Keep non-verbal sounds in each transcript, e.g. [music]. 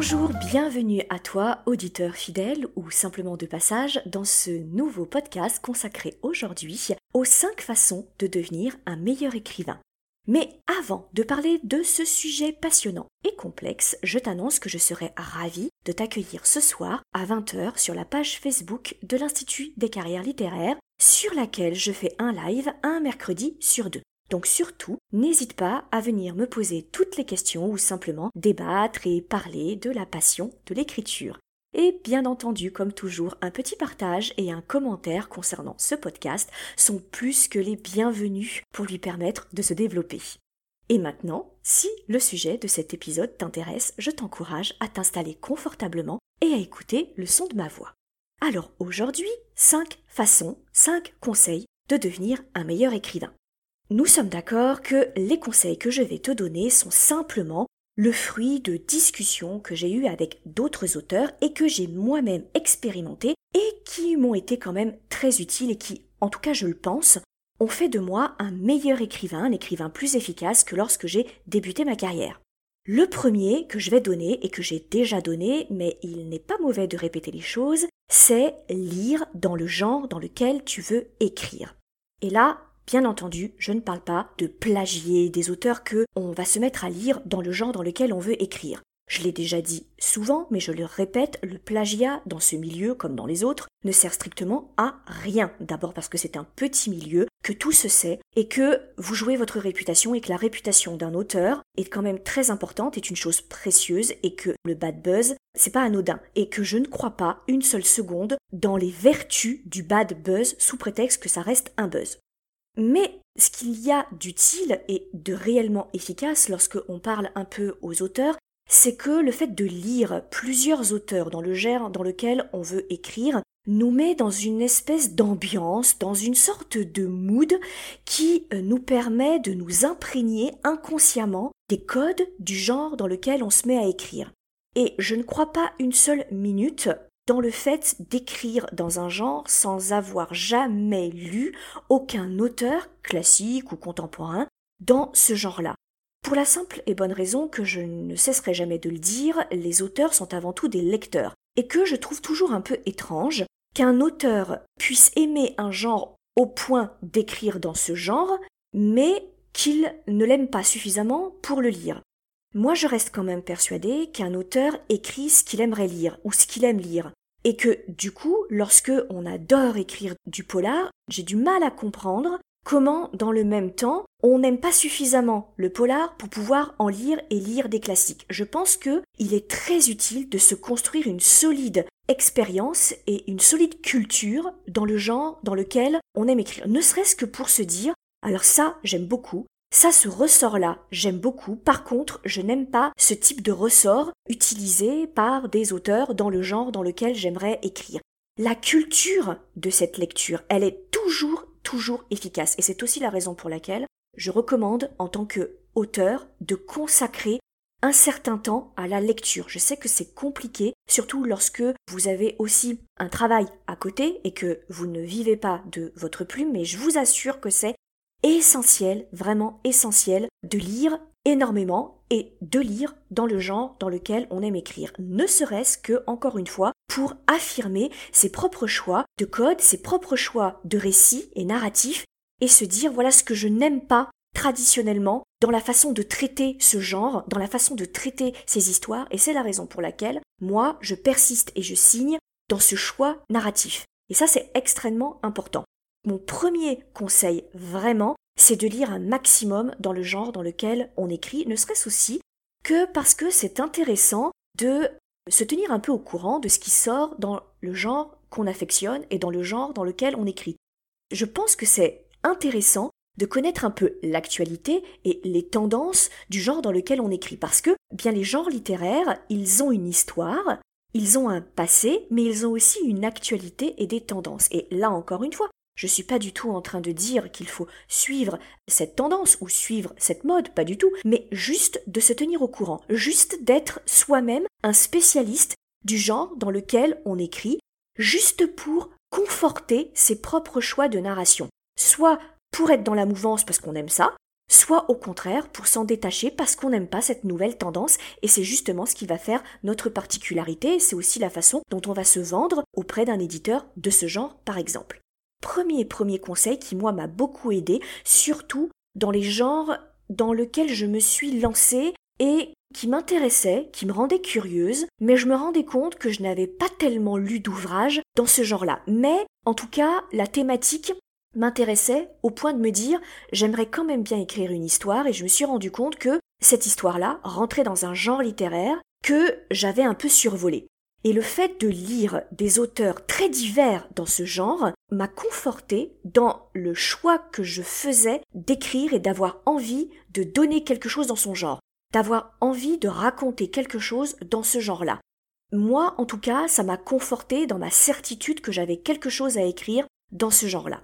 Bonjour, bienvenue à toi, auditeur fidèle ou simplement de passage, dans ce nouveau podcast consacré aujourd'hui aux 5 façons de devenir un meilleur écrivain. Mais avant de parler de ce sujet passionnant et complexe, je t'annonce que je serai ravie de t'accueillir ce soir à 20h sur la page Facebook de l'Institut des carrières littéraires, sur laquelle je fais un live un mercredi sur deux. Donc surtout, n'hésite pas à venir me poser toutes les questions ou simplement débattre et parler de la passion de l'écriture. Et bien entendu, comme toujours, un petit partage et un commentaire concernant ce podcast sont plus que les bienvenus pour lui permettre de se développer. Et maintenant, si le sujet de cet épisode t'intéresse, je t'encourage à t'installer confortablement et à écouter le son de ma voix. Alors aujourd'hui, 5 façons, 5 conseils de devenir un meilleur écrivain. Nous sommes d'accord que les conseils que je vais te donner sont simplement le fruit de discussions que j'ai eues avec d'autres auteurs et que j'ai moi-même expérimenté et qui m'ont été quand même très utiles et qui, en tout cas je le pense, ont fait de moi un meilleur écrivain, un écrivain plus efficace que lorsque j'ai débuté ma carrière. Le premier que je vais donner et que j'ai déjà donné, mais il n'est pas mauvais de répéter les choses, c'est lire dans le genre dans lequel tu veux écrire. Et là, Bien entendu, je ne parle pas de plagier des auteurs que on va se mettre à lire dans le genre dans lequel on veut écrire. Je l'ai déjà dit souvent, mais je le répète, le plagiat dans ce milieu comme dans les autres ne sert strictement à rien. D'abord parce que c'est un petit milieu, que tout se sait, et que vous jouez votre réputation et que la réputation d'un auteur est quand même très importante, est une chose précieuse, et que le bad buzz, c'est pas anodin, et que je ne crois pas une seule seconde dans les vertus du bad buzz sous prétexte que ça reste un buzz. Mais ce qu'il y a d'utile et de réellement efficace lorsque on parle un peu aux auteurs, c'est que le fait de lire plusieurs auteurs dans le genre dans lequel on veut écrire nous met dans une espèce d'ambiance, dans une sorte de mood qui euh, nous permet de nous imprégner inconsciemment des codes du genre dans lequel on se met à écrire. Et je ne crois pas une seule minute dans le fait d'écrire dans un genre sans avoir jamais lu aucun auteur, classique ou contemporain, dans ce genre-là. Pour la simple et bonne raison que je ne cesserai jamais de le dire, les auteurs sont avant tout des lecteurs, et que je trouve toujours un peu étrange qu'un auteur puisse aimer un genre au point d'écrire dans ce genre, mais qu'il ne l'aime pas suffisamment pour le lire. Moi, je reste quand même persuadé qu'un auteur écrit ce qu'il aimerait lire ou ce qu'il aime lire. Et que, du coup, lorsque on adore écrire du polar, j'ai du mal à comprendre comment, dans le même temps, on n'aime pas suffisamment le polar pour pouvoir en lire et lire des classiques. Je pense que il est très utile de se construire une solide expérience et une solide culture dans le genre dans lequel on aime écrire. Ne serait-ce que pour se dire, alors ça, j'aime beaucoup, ça, ce ressort-là, j'aime beaucoup. Par contre, je n'aime pas ce type de ressort utilisé par des auteurs dans le genre dans lequel j'aimerais écrire. La culture de cette lecture, elle est toujours, toujours efficace. Et c'est aussi la raison pour laquelle je recommande, en tant que auteur, de consacrer un certain temps à la lecture. Je sais que c'est compliqué, surtout lorsque vous avez aussi un travail à côté et que vous ne vivez pas de votre plume, mais je vous assure que c'est essentiel, vraiment essentiel, de lire énormément et de lire dans le genre dans lequel on aime écrire. Ne serait-ce que, encore une fois, pour affirmer ses propres choix de code, ses propres choix de récits et narratifs, et se dire voilà ce que je n'aime pas traditionnellement dans la façon de traiter ce genre, dans la façon de traiter ces histoires, et c'est la raison pour laquelle moi je persiste et je signe dans ce choix narratif. Et ça c'est extrêmement important. Mon premier conseil vraiment, c'est de lire un maximum dans le genre dans lequel on écrit, ne serait-ce aussi que parce que c'est intéressant de se tenir un peu au courant de ce qui sort dans le genre qu'on affectionne et dans le genre dans lequel on écrit. Je pense que c'est intéressant de connaître un peu l'actualité et les tendances du genre dans lequel on écrit parce que bien les genres littéraires, ils ont une histoire, ils ont un passé, mais ils ont aussi une actualité et des tendances. Et là encore une fois, Je suis pas du tout en train de dire qu'il faut suivre cette tendance ou suivre cette mode, pas du tout, mais juste de se tenir au courant, juste d'être soi-même un spécialiste du genre dans lequel on écrit, juste pour conforter ses propres choix de narration. Soit pour être dans la mouvance parce qu'on aime ça, soit au contraire pour s'en détacher parce qu'on n'aime pas cette nouvelle tendance et c'est justement ce qui va faire notre particularité c'est aussi la façon dont on va se vendre auprès d'un éditeur de ce genre par exemple. Premier premier conseil qui moi m'a beaucoup aidé, surtout dans les genres dans lesquels je me suis lancée et qui m'intéressait, qui me rendait curieuse, mais je me rendais compte que je n'avais pas tellement lu d'ouvrages dans ce genre-là. Mais, en tout cas, la thématique m'intéressait au point de me dire j'aimerais quand même bien écrire une histoire et je me suis rendu compte que cette histoire-là rentrait dans un genre littéraire que j'avais un peu survolé. Et le fait de lire des auteurs très divers dans ce genre m'a conforté dans le choix que je faisais d'écrire et d'avoir envie de donner quelque chose dans son genre, d'avoir envie de raconter quelque chose dans ce genre-là. Moi, en tout cas, ça m'a conforté dans ma certitude que j'avais quelque chose à écrire dans ce genre-là.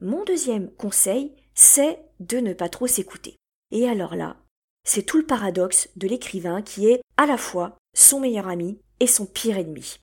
Mon deuxième conseil, c'est de ne pas trop s'écouter. Et alors là, c'est tout le paradoxe de l'écrivain qui est à la fois son meilleur ami et son pire ennemi.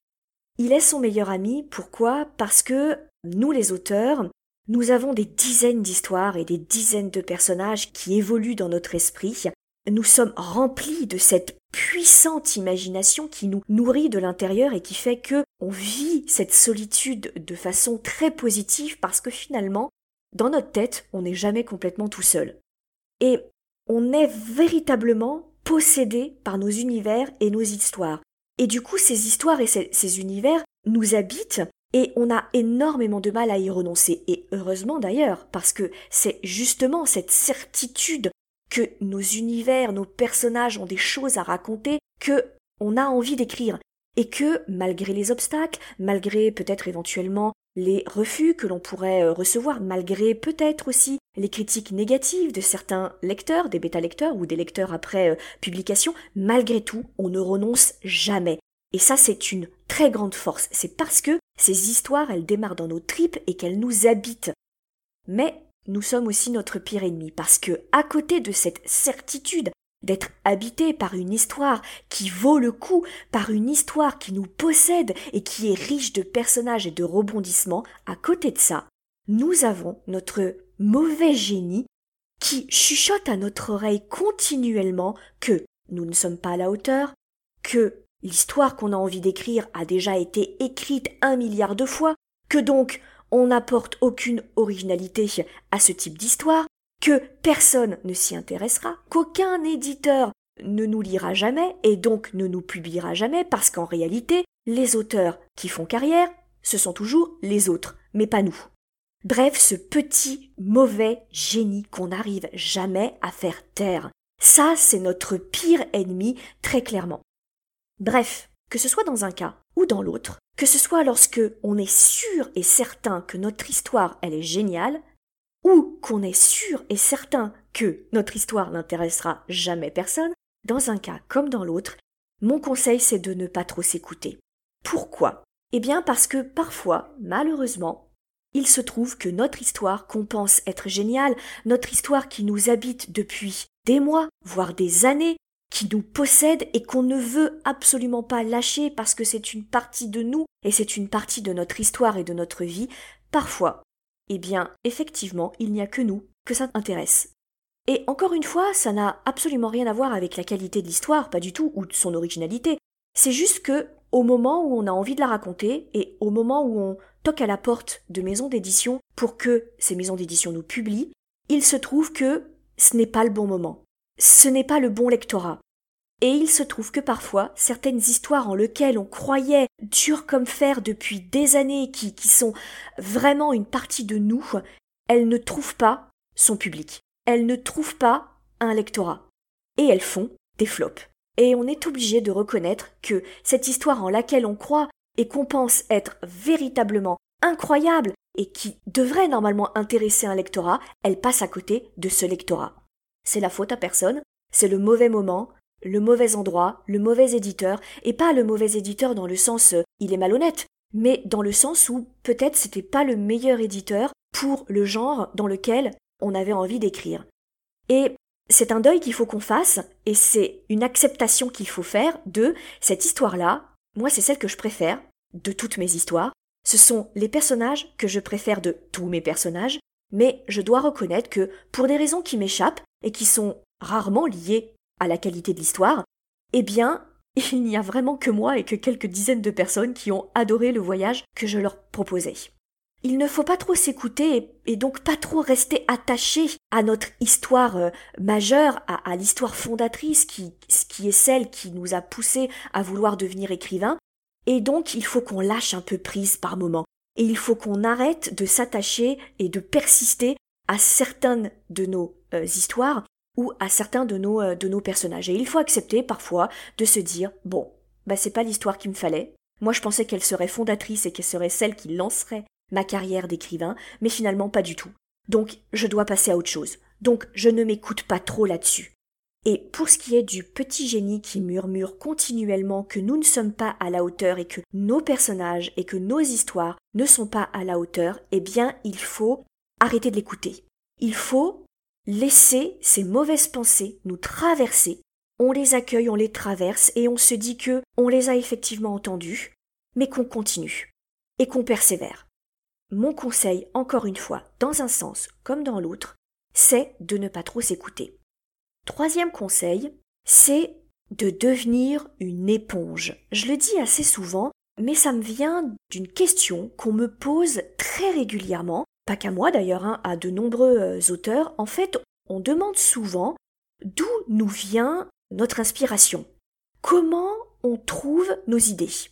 Il est son meilleur ami, pourquoi? Parce que nous les auteurs, nous avons des dizaines d'histoires et des dizaines de personnages qui évoluent dans notre esprit. Nous sommes remplis de cette puissante imagination qui nous nourrit de l'intérieur et qui fait que on vit cette solitude de façon très positive parce que finalement, dans notre tête, on n'est jamais complètement tout seul. Et on est véritablement possédé par nos univers et nos histoires. Et du coup, ces histoires et ces, ces univers nous habitent et on a énormément de mal à y renoncer. Et heureusement d'ailleurs, parce que c'est justement cette certitude que nos univers, nos personnages ont des choses à raconter, que on a envie d'écrire, et que, malgré les obstacles, malgré peut-être éventuellement les refus que l'on pourrait euh, recevoir, malgré peut-être aussi les critiques négatives de certains lecteurs, des bêta-lecteurs ou des lecteurs après euh, publication, malgré tout, on ne renonce jamais. Et ça, c'est une très grande force. C'est parce que ces histoires, elles démarrent dans nos tripes et qu'elles nous habitent. Mais nous sommes aussi notre pire ennemi, parce que, à côté de cette certitude d'être habité par une histoire qui vaut le coup, par une histoire qui nous possède et qui est riche de personnages et de rebondissements, à côté de ça, nous avons notre mauvais génie qui chuchote à notre oreille continuellement que nous ne sommes pas à la hauteur, que l'histoire qu'on a envie d'écrire a déjà été écrite un milliard de fois, que donc on n'apporte aucune originalité à ce type d'histoire, que personne ne s'y intéressera, qu'aucun éditeur ne nous lira jamais et donc ne nous publiera jamais parce qu'en réalité, les auteurs qui font carrière, ce sont toujours les autres, mais pas nous. Bref, ce petit mauvais génie qu'on n'arrive jamais à faire taire. Ça, c'est notre pire ennemi, très clairement. Bref, que ce soit dans un cas ou dans l'autre, que ce soit lorsque on est sûr et certain que notre histoire elle est géniale, ou qu'on est sûr et certain que notre histoire n'intéressera jamais personne, dans un cas comme dans l'autre, mon conseil c'est de ne pas trop s'écouter. Pourquoi? Eh bien parce que parfois, malheureusement, il se trouve que notre histoire qu'on pense être géniale, notre histoire qui nous habite depuis des mois, voire des années, qui nous possède et qu'on ne veut absolument pas lâcher parce que c'est une partie de nous et c'est une partie de notre histoire et de notre vie, parfois, eh bien, effectivement, il n'y a que nous que ça intéresse. Et encore une fois, ça n'a absolument rien à voir avec la qualité de l'histoire, pas du tout, ou de son originalité. C'est juste que, au moment où on a envie de la raconter, et au moment où on toque à la porte de maisons d'édition pour que ces maisons d'édition nous publient, il se trouve que ce n'est pas le bon moment. Ce n'est pas le bon lectorat. Et il se trouve que parfois, certaines histoires en lesquelles on croyait dures comme fer depuis des années, qui, qui sont vraiment une partie de nous, elles ne trouvent pas son public. Elles ne trouvent pas un lectorat. Et elles font des flops. Et on est obligé de reconnaître que cette histoire en laquelle on croit et qu'on pense être véritablement incroyable et qui devrait normalement intéresser un lectorat, elle passe à côté de ce lectorat. C'est la faute à personne, c'est le mauvais moment, le mauvais endroit, le mauvais éditeur, et pas le mauvais éditeur dans le sens euh, il est malhonnête, mais dans le sens où peut-être c'était pas le meilleur éditeur pour le genre dans lequel on avait envie d'écrire. Et c'est un deuil qu'il faut qu'on fasse, et c'est une acceptation qu'il faut faire de cette histoire-là. Moi, c'est celle que je préfère de toutes mes histoires. Ce sont les personnages que je préfère de tous mes personnages, mais je dois reconnaître que, pour des raisons qui m'échappent et qui sont rarement liées à la qualité de l'histoire, eh bien, [laughs] il n'y a vraiment que moi et que quelques dizaines de personnes qui ont adoré le voyage que je leur proposais. Il ne faut pas trop s'écouter et, donc pas trop rester attaché à notre histoire euh, majeure, à, l'histoire fondatrice qui, est celle qui nous a poussé à vouloir devenir écrivain. Et donc il faut qu'on lâche un peu prise par moment. Et il faut qu'on arrête de s'attacher et de persister à certaines de nos euh, histoires ou à certains de nos, euh, de nos personnages. Et il faut accepter parfois de se dire bon, bah c'est pas l'histoire qu'il me fallait. Moi je pensais qu'elle serait fondatrice et qu'elle serait celle qui lancerait ma carrière d'écrivain, mais finalement pas du tout. Donc je dois passer à autre chose. Donc je ne m'écoute pas trop là-dessus. Et pour ce qui est du petit génie qui murmure continuellement que nous ne sommes pas à la hauteur et que nos personnages et que nos histoires ne sont pas à la hauteur, eh bien il faut arrêter de l'écouter. Il faut laisser ces mauvaises pensées nous traverser, on les accueille, on les traverse et on se dit que on les a effectivement entendues, mais qu'on continue et qu'on persévère. Mon conseil, encore une fois, dans un sens comme dans l'autre, c'est de ne pas trop s'écouter. Troisième conseil, c'est de devenir une éponge. Je le dis assez souvent, mais ça me vient d'une question qu'on me pose très régulièrement pas qu'à moi d'ailleurs, hein, à de nombreux euh, auteurs, en fait, on demande souvent d'où nous vient notre inspiration. Comment on trouve nos idées?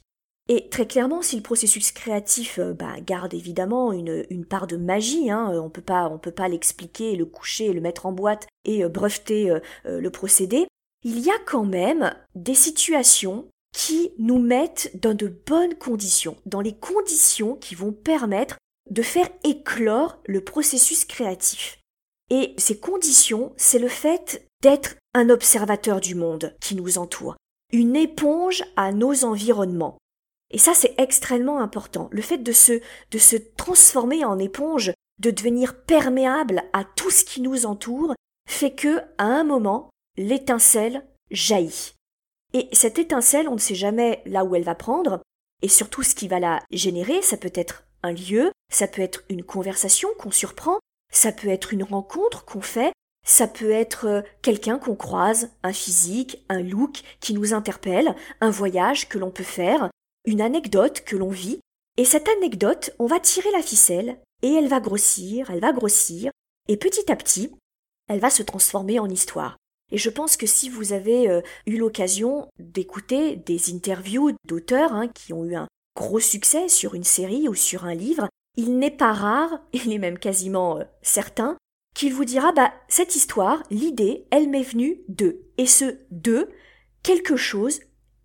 Et très clairement, si le processus créatif euh, bah, garde évidemment une, une, part de magie, hein, on peut pas, on peut pas l'expliquer, le coucher, le mettre en boîte et euh, breveter le procédé, il y a quand même des situations qui nous mettent dans de bonnes conditions, dans les conditions qui vont permettre de faire éclore le processus créatif. Et ces conditions, c'est le fait d'être un observateur du monde qui nous entoure, une éponge à nos environnements. Et ça, c'est extrêmement important. Le fait de se, de se transformer en éponge, de devenir perméable à tout ce qui nous entoure, fait que, à un moment, l'étincelle jaillit. Et cette étincelle, on ne sait jamais là où elle va prendre, et surtout ce qui va la générer, ça peut être un lieu, ça peut être une conversation qu'on surprend, ça peut être une rencontre qu'on fait, ça peut être euh, quelqu'un qu'on croise, un physique, un look qui nous interpelle, un voyage que l'on peut faire, une anecdote que l'on vit, et cette anecdote, on va tirer la ficelle, et elle va grossir, elle va grossir, et petit à petit, elle va se transformer en histoire. Et je pense que si vous avez euh, eu l'occasion d'écouter des interviews d'auteurs hein, qui ont eu un gros succès sur une série ou sur un livre, il n'est pas rare, [laughs] il est même quasiment euh, certain, qu'il vous dira bah cette histoire, l'idée, elle m'est venue de et ce de quelque chose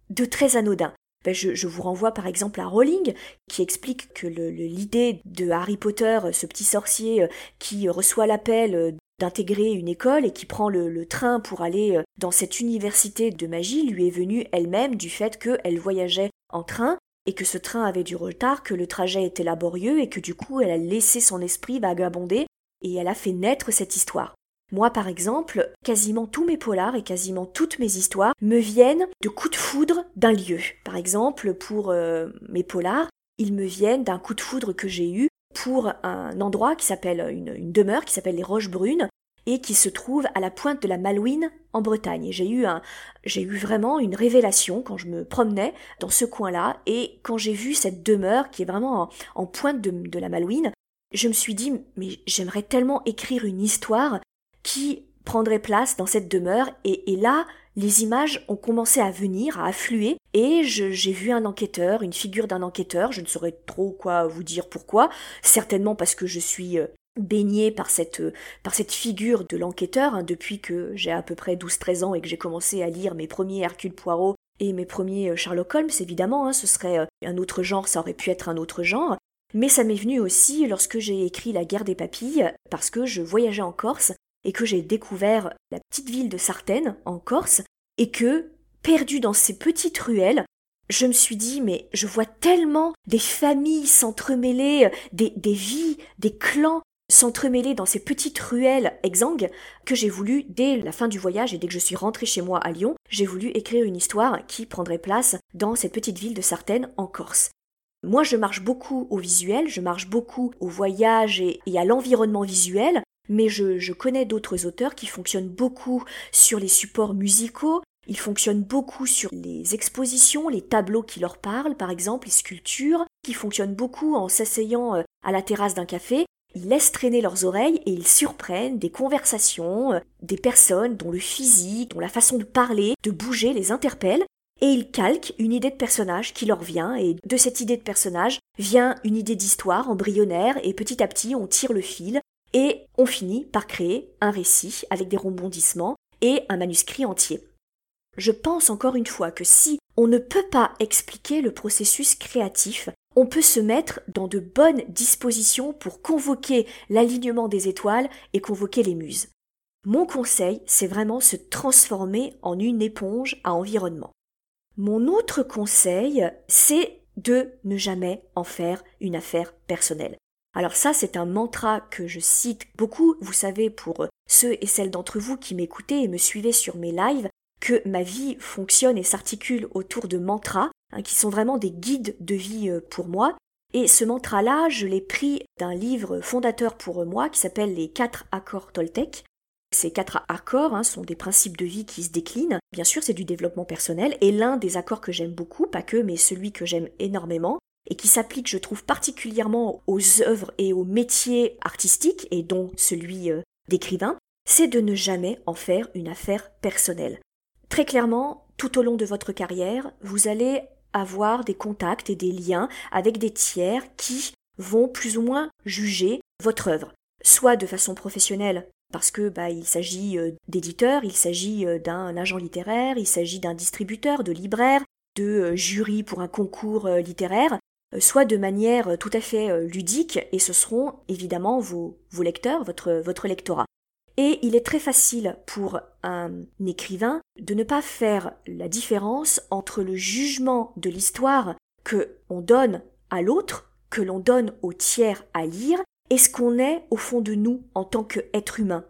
de très anodin. Ben, je, vous renvoie par exemple à Rowling qui explique que l'idée de Harry Potter, ce petit sorcier euh, qui reçoit l'appel euh, d'intégrer une école et qui prend le, le, train pour aller dans cette université de magie lui est venue elle-même du fait qu'elle voyageait en train et que ce train avait du retard, que le trajet était laborieux et que du coup elle a laissé son esprit vagabonder et elle a fait naître cette histoire. Moi, par exemple, quasiment tous mes polars et quasiment toutes mes histoires me viennent de coups de foudre d'un lieu. Par exemple, pour euh, mes polars, ils me viennent d'un coup de foudre que j'ai eu pour un endroit qui s'appelle une, une demeure qui s'appelle les Roches Brunes et qui se trouve à la pointe de la Malouine en Bretagne. J'ai eu un, j'ai eu vraiment une révélation quand je me promenais dans ce coin-là et quand j'ai vu cette demeure qui est vraiment en, pointe de, la Malouine, je me suis dit mais j'aimerais tellement écrire une histoire qui prendrait place dans cette demeure. Et, là les images ont commencé à venir, à affluer, et j'ai vu un enquêteur, une figure d'un enquêteur, je ne saurais trop quoi vous dire pourquoi, certainement parce que je suis euh, baigné par cette, par cette figure de l'enquêteur hein, depuis que j'ai à peu près 12-13 ans et que j'ai commencé à lire mes premiers Hercule Poirot et mes premiers euh, Sherlock Holmes, évidemment, hein, ce serait euh, un autre genre, ça aurait pu être un autre genre. Mais ça m'est venu aussi lorsque j'ai écrit La guerre des papilles, parce que je voyageais en Corse et que j'ai découvert la petite ville de Sartène, en Corse, et que, perdu dans ces petites ruelles, je me suis dit, mais je vois tellement des familles s'entremêler, des, des vies, des clans s'entremêler dans ces petites ruelles exsangues que j'ai voulu, dès la fin du voyage et dès que je suis rentrée chez moi à Lyon, j'ai voulu écrire une histoire qui prendrait place dans cette petite ville de Sartène en Corse. Moi, je marche beaucoup au visuel, je marche beaucoup au voyage et, à l'environnement visuel, mais je, je connais d'autres auteurs qui fonctionnent beaucoup sur les supports musicaux, ils fonctionnent beaucoup sur les expositions, les tableaux qui leur parlent, par exemple, les sculptures, qui fonctionnent beaucoup en s'asseyant euh, à la terrasse d'un café. Ils laissent traîner leurs oreilles et ils surprennent des conversations, euh, des personnes dont le physique, dont la façon de parler, de bouger les interpelle, et ils calquent une idée de personnage qui leur vient, et de cette idée de personnage vient une idée d'histoire embryonnaire, et petit à petit on tire le fil, et on finit par créer un récit avec des rebondissements et un manuscrit entier. Je pense encore une fois que si on ne peut pas expliquer le processus créatif, on peut se mettre dans de bonnes dispositions pour convoquer l'alignement des étoiles et convoquer les muses. Mon conseil, c'est vraiment se transformer en une éponge à environnement. Mon autre conseil, c'est de ne jamais en faire une affaire personnelle. Alors ça, c'est un mantra que je cite beaucoup, vous savez, pour ceux et celles d'entre vous qui m'écoutez et me suivez sur mes lives, que ma vie fonctionne et s'articule autour de mantras, hein, qui sont vraiment des guides de vie euh, pour moi. Et ce mantra-là, je l'ai pris d'un livre fondateur pour moi qui s'appelle Les quatre accords Toltec. Ces quatre accords hein, sont des principes de vie qui se déclinent. Bien sûr, c'est du développement personnel. Et l'un des accords que j'aime beaucoup, pas que, mais celui que j'aime énormément, et qui s'applique, je trouve, particulièrement aux œuvres et aux métiers artistiques, et dont celui euh, d'écrivain, c'est de ne jamais en faire une affaire personnelle. Très clairement, tout au long de votre carrière, vous allez avoir des contacts et des liens avec des tiers qui vont plus ou moins juger votre œuvre, soit de façon professionnelle parce que bah, il s'agit euh, d'éditeurs, il s'agit euh, d'un agent littéraire, il s'agit d'un distributeur, de libraire, de jury pour un concours littéraire, soit de manière tout à fait ludique, et ce seront évidemment vos, vos lecteurs, votre, votre lectorat. Et il est très facile pour un écrivain de ne pas faire la différence entre le jugement de l'histoire que on donne à l'autre, que l'on donne au tiers à lire, et ce qu'on est au fond de nous en tant qu'être humain.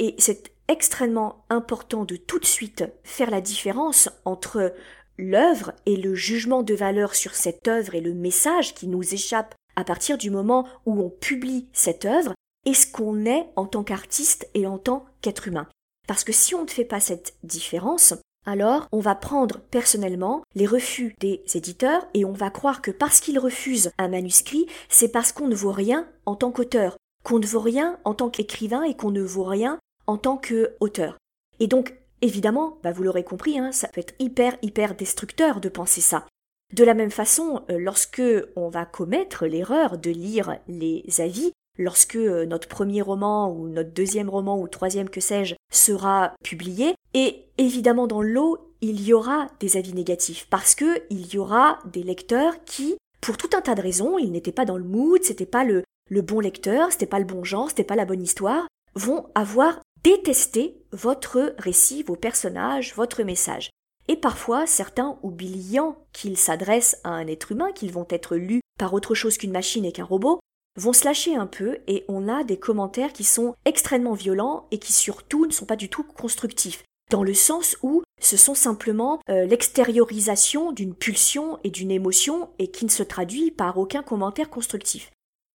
Et c'est extrêmement important de tout de suite faire la différence entre l'œuvre et le jugement de valeur sur cette œuvre et le message qui nous échappe à partir du moment où on publie cette œuvre et ce qu'on est en tant qu'artiste et en tant qu'être humain. Parce que si on ne fait pas cette différence, alors on va prendre personnellement les refus des éditeurs et on va croire que parce qu'ils refusent un manuscrit, c'est parce qu'on ne vaut rien en tant qu'auteur, qu'on ne vaut rien en tant qu'écrivain et qu'on ne vaut rien en tant qu'auteur. Et donc, évidemment, bah vous l'aurez compris, hein, ça peut être hyper, hyper destructeur de penser ça. De la même façon, euh, lorsque on va commettre l'erreur de lire les avis, lorsque euh, notre premier roman ou notre deuxième roman ou troisième que sais-je sera publié. Et évidemment dans l'eau, il y aura des avis négatifs parce que il y aura des lecteurs qui, pour tout un tas de raisons, ils n'étaient pas dans le mood, c'était pas le, le bon lecteur, c'était pas le bon genre, c'était pas la bonne histoire, vont avoir détesté votre récit, vos personnages, votre message. Et parfois, certains, oubliant qu'ils s'adressent à un être humain, qu'ils vont être lus par autre chose qu'une machine et qu'un robot, vont se lâcher un peu et on a des commentaires qui sont extrêmement violents et qui surtout ne sont pas du tout constructifs dans le sens où ce sont simplement euh, l'extériorisation d'une pulsion et d'une émotion et qui ne se traduit par aucun commentaire constructif.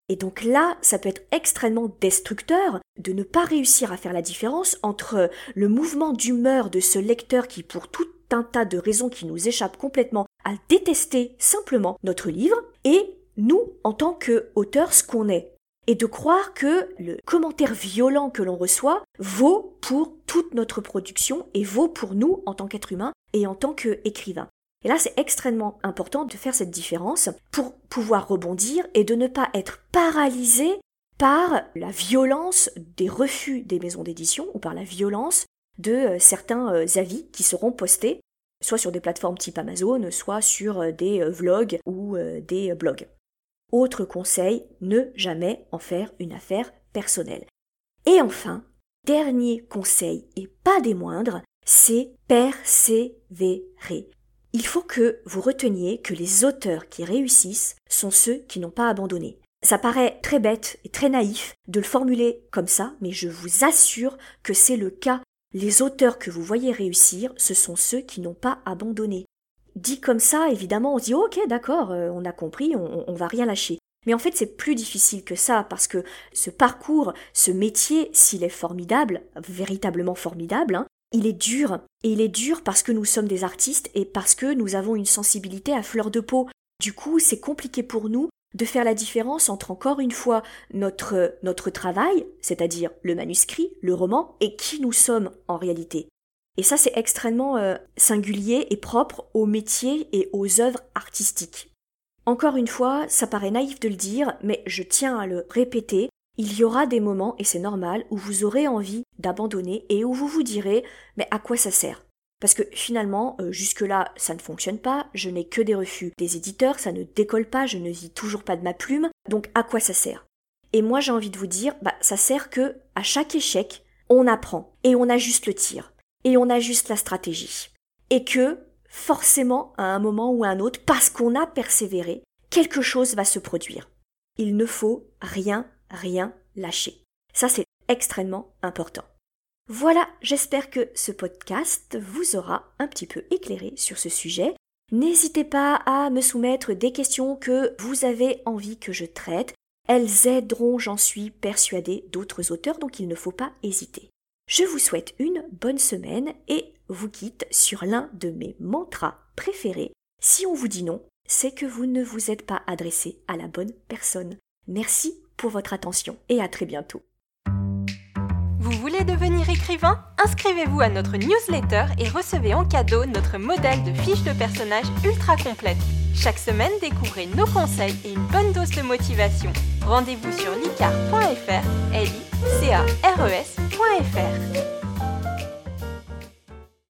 Et donc là, ça peut être extrêmement destructeur de ne pas réussir à faire la différence entre le mouvement d'humeur de ce lecteur qui, pour tout un tas de raisons qui nous échappent complètement, a détesté simplement notre livre, et nous, en tant qu'auteurs, ce qu'on est. Et de croire que le commentaire violent que l'on reçoit vaut pour toute notre production et vaut pour nous en tant qu'être humain et en tant qu'écrivain. Et là, c'est extrêmement important de faire cette différence pour pouvoir rebondir et de ne pas être paralysé par la violence des refus des maisons d'édition ou par la violence de euh, certains euh, avis qui seront postés soit sur des plateformes type Amazon, soit sur euh, des vlogs ou des blogs. Autre conseil, ne jamais en faire une affaire personnelle. Et enfin, dernier conseil, et pas des moindres, c'est persévérer. il faut que vous reteniez que les auteurs qui réussissent sont ceux qui n'ont pas abandonné. Ça paraît très bête et très naïf de le formuler comme ça, mais je vous assure que c'est le cas. Les auteurs que vous voyez réussir, ce sont ceux qui n'ont pas abandonné. Dit comme ça, évidemment, on se dit ok, d'accord, euh, on a compris, on, va rien lâcher. Mais en fait, c'est plus difficile que ça parce que ce parcours, ce métier, s'il est formidable, véritablement formidable, hein, il est dur. Et il est dur parce que nous sommes des artistes et parce que nous avons une sensibilité à fleur de peau. Du coup, c'est compliqué pour nous de faire la différence entre encore une fois notre, travail, c'est-à-dire le manuscrit, le roman, et qui nous sommes en réalité. Et ça, c'est extrêmement euh, singulier et propre aux métiers et aux œuvres artistiques. Encore une fois, ça paraît naïf de le dire, mais je tiens à le répéter, il y aura des moments, et c'est normal, où vous aurez envie d'abandonner et où vous vous direz mais à quoi ça sert? Parce que finalement, euh, jusque-là, ça ne fonctionne pas, je n'ai que des refus des éditeurs, ça ne décolle pas, je ne vis toujours pas de ma plume, donc à quoi ça sert? Et moi j'ai envie de vous dire, bah ça sert que à chaque échec, on apprend, et on ajuste le tir, et on ajuste la stratégie. Et que forcément, à un moment ou à un autre, parce qu'on a persévéré, quelque chose va se produire. Il ne faut rien, rien lâcher. Ça, c'est extrêmement important. Voilà, j'espère que ce podcast vous aura un petit peu éclairé sur ce sujet. N'hésitez pas à me soumettre des questions que vous avez envie que je traite. Elles aideront, j'en suis persuadée, d'autres auteurs, donc il ne faut pas hésiter. Je vous souhaite une bonne semaine et vous quitte sur l'un de mes mantras préférés. Si on vous dit non, c'est que vous ne vous êtes pas adressé à la bonne personne. Merci pour votre attention et à très bientôt. Vous voulez devenir écrivain? Inscrivez-vous à notre newsletter et recevez en cadeau notre modèle de fiche de personnage ultra complète. Chaque semaine, découvrez nos conseils et une bonne dose de motivation. Rendez-vous sur licar.fr, l e.